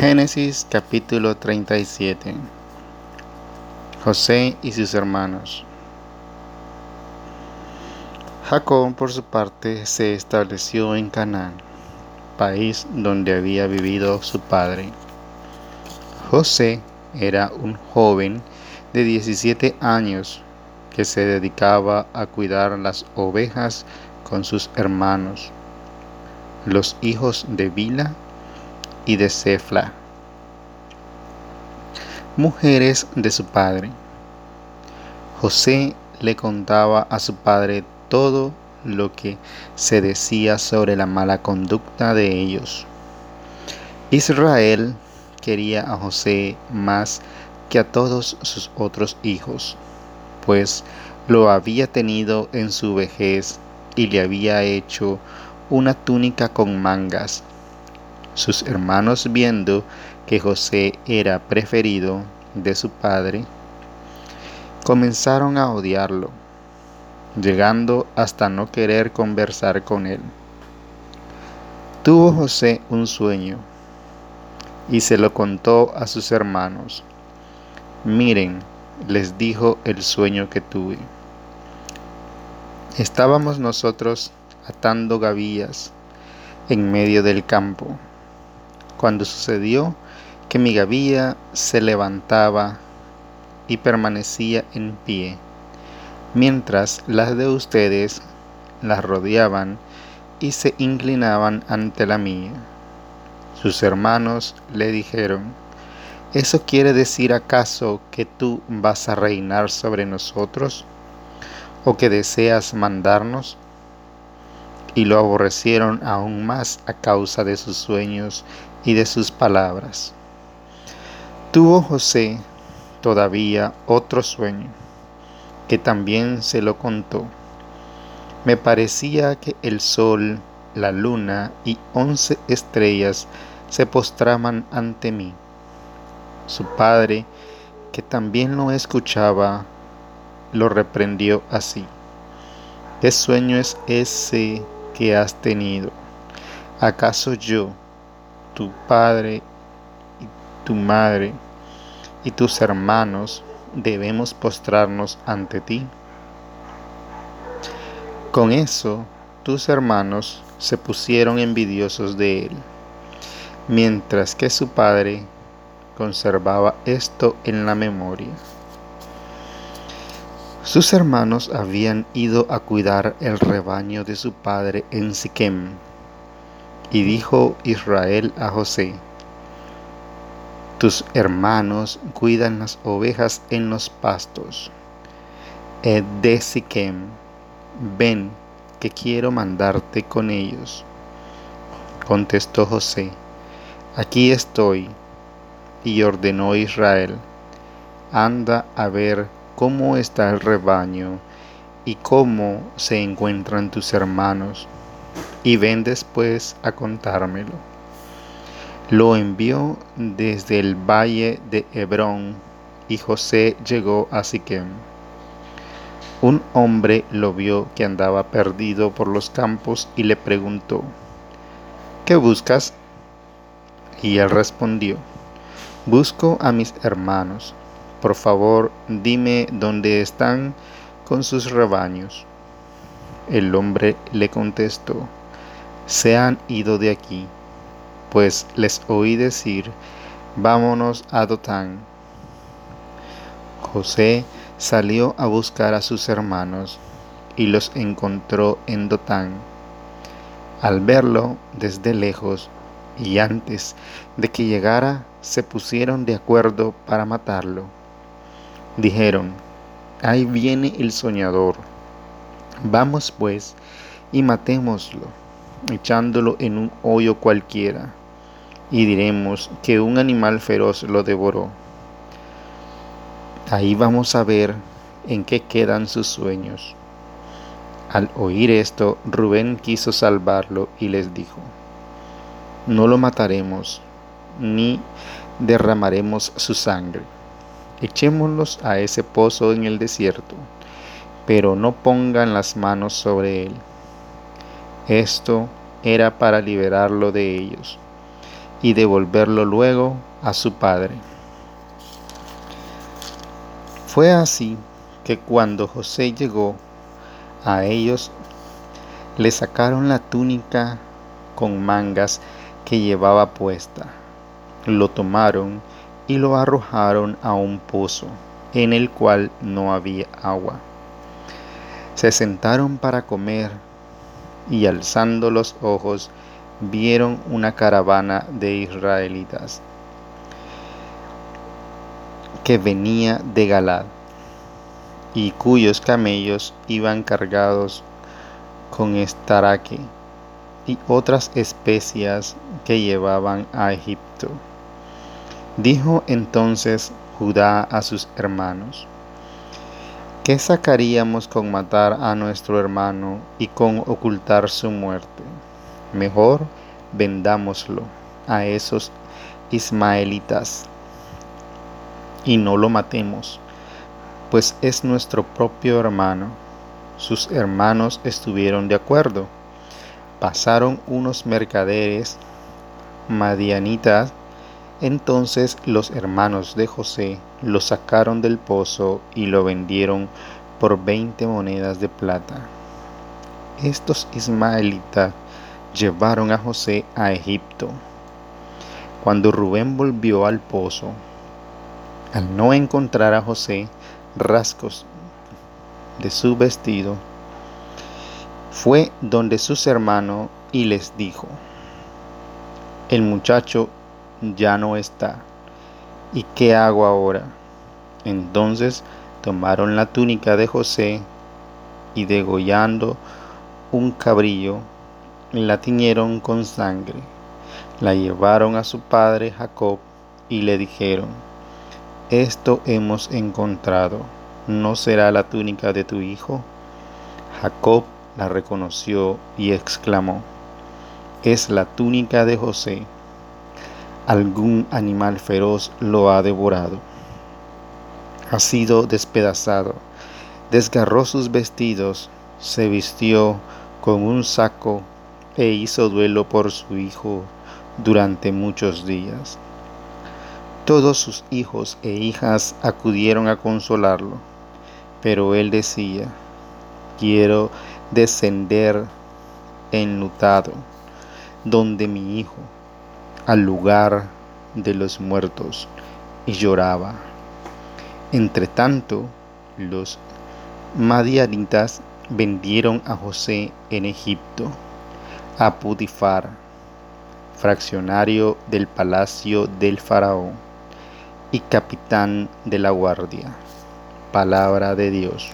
Génesis capítulo 37 José y sus hermanos Jacob por su parte se estableció en Canaán, país donde había vivido su padre. José era un joven de 17 años que se dedicaba a cuidar las ovejas con sus hermanos, los hijos de Bila y de Cefla, mujeres de su padre. José le contaba a su padre todo lo que se decía sobre la mala conducta de ellos. Israel quería a José más que a todos sus otros hijos, pues lo había tenido en su vejez y le había hecho una túnica con mangas sus hermanos viendo que José era preferido de su padre, comenzaron a odiarlo, llegando hasta no querer conversar con él. Tuvo José un sueño y se lo contó a sus hermanos. Miren, les dijo el sueño que tuve. Estábamos nosotros atando gavillas en medio del campo cuando sucedió que mi gavilla se levantaba y permanecía en pie, mientras las de ustedes las rodeaban y se inclinaban ante la mía. Sus hermanos le dijeron, ¿eso quiere decir acaso que tú vas a reinar sobre nosotros? ¿O que deseas mandarnos? Y lo aborrecieron aún más a causa de sus sueños y de sus palabras. Tuvo José todavía otro sueño, que también se lo contó. Me parecía que el sol, la luna y once estrellas se postraban ante mí. Su padre, que también lo escuchaba, lo reprendió así. ¿Qué sueño es ese que has tenido? ¿Acaso yo, tu padre y tu madre y tus hermanos debemos postrarnos ante ti. Con eso tus hermanos se pusieron envidiosos de él, mientras que su padre conservaba esto en la memoria. Sus hermanos habían ido a cuidar el rebaño de su padre en Siquem y dijo Israel a José, tus hermanos cuidan las ovejas en los pastos. De Siquem, ven que quiero mandarte con ellos. Contestó José, aquí estoy. Y ordenó Israel, anda a ver cómo está el rebaño y cómo se encuentran tus hermanos y ven después a contármelo. Lo envió desde el valle de Hebrón y José llegó a Siquem. Un hombre lo vio que andaba perdido por los campos y le preguntó, ¿qué buscas? Y él respondió, busco a mis hermanos. Por favor, dime dónde están con sus rebaños. El hombre le contestó, se han ido de aquí, pues les oí decir, vámonos a Dotán. José salió a buscar a sus hermanos y los encontró en Dotán. Al verlo desde lejos y antes de que llegara, se pusieron de acuerdo para matarlo. Dijeron, ahí viene el soñador Vamos pues y matémoslo, echándolo en un hoyo cualquiera, y diremos que un animal feroz lo devoró. Ahí vamos a ver en qué quedan sus sueños. Al oír esto, Rubén quiso salvarlo y les dijo, no lo mataremos, ni derramaremos su sangre. Echémoslos a ese pozo en el desierto pero no pongan las manos sobre él. Esto era para liberarlo de ellos. y devolverlo luego a su padre. Fue así que cuando José llegó a ellos, le sacaron la túnica con mangas que llevaba puesta, lo tomaron y lo arrojaron a un pozo en el cual no había agua. Se sentaron para comer y alzando los ojos vieron una caravana de israelitas que venía de Galad y cuyos camellos iban cargados con estaraque y otras especias que llevaban a Egipto. Dijo entonces Judá a sus hermanos, ¿qué sacaríamos con matar a nuestro hermano y con ocultar su muerte? Mejor vendámoslo a esos ismaelitas y no lo matemos, pues es nuestro propio hermano. Sus hermanos estuvieron de acuerdo. Pasaron unos mercaderes madianitas, entonces los hermanos de José lo sacaron del pozo y lo vendieron por veinte monedas de plata. Estos ismaelitas llevaron a José a Egipto. Cuando Rubén volvió al pozo, al no encontrar a José rasgos de su vestido, fue donde sus hermanos y les dijo, el muchacho ya no está, ¿y qué hago ahora? Entonces tomaron la túnica de José y degollando un cabrillo, la tiñeron con sangre, la llevaron a su padre Jacob y le dijeron, esto hemos encontrado, ¿no será la túnica de tu hijo? Jacob la reconoció y exclamó, es la túnica de José, algún animal feroz lo ha devorado. Ha sido despedazado, desgarró sus vestidos, se vistió con un saco e hizo duelo por su hijo durante muchos días. Todos sus hijos e hijas acudieron a consolarlo, pero él decía, quiero descender enlutado donde mi hijo, al lugar de los muertos, y lloraba. Entre tanto, los madianitas vendieron a José en Egipto a Putifar, fraccionario del palacio del faraón y capitán de la guardia. Palabra de Dios.